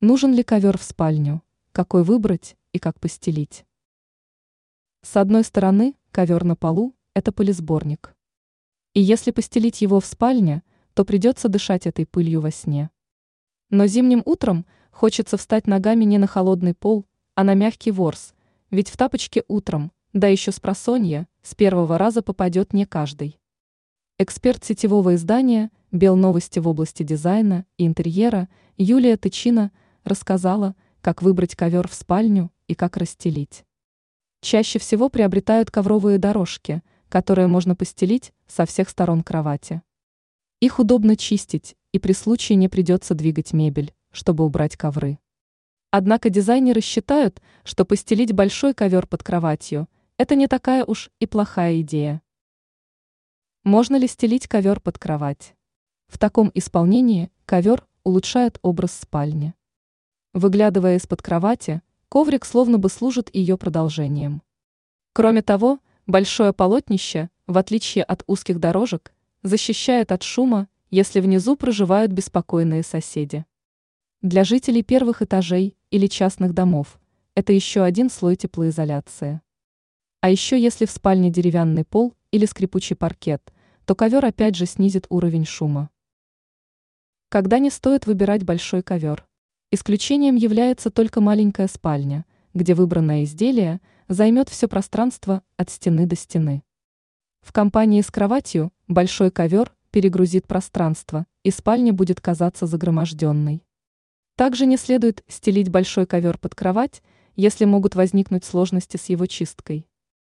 Нужен ли ковер в спальню? Какой выбрать и как постелить? С одной стороны, ковер на полу – это пылесборник. И если постелить его в спальне, то придется дышать этой пылью во сне. Но зимним утром хочется встать ногами не на холодный пол, а на мягкий ворс, ведь в тапочке утром, да еще с просонья, с первого раза попадет не каждый. Эксперт сетевого издания «Бел новости в области дизайна и интерьера» Юлия Тычина – рассказала, как выбрать ковер в спальню и как расстелить. Чаще всего приобретают ковровые дорожки, которые можно постелить со всех сторон кровати. Их удобно чистить, и при случае не придется двигать мебель, чтобы убрать ковры. Однако дизайнеры считают, что постелить большой ковер под кроватью – это не такая уж и плохая идея. Можно ли стелить ковер под кровать? В таком исполнении ковер улучшает образ спальни. Выглядывая из-под кровати, коврик словно бы служит ее продолжением. Кроме того, большое полотнище, в отличие от узких дорожек, защищает от шума, если внизу проживают беспокойные соседи. Для жителей первых этажей или частных домов это еще один слой теплоизоляции. А еще если в спальне деревянный пол или скрипучий паркет, то ковер опять же снизит уровень шума. Когда не стоит выбирать большой ковер? Исключением является только маленькая спальня, где выбранное изделие займет все пространство от стены до стены. В компании с кроватью большой ковер перегрузит пространство, и спальня будет казаться загроможденной. Также не следует стелить большой ковер под кровать, если могут возникнуть сложности с его чисткой.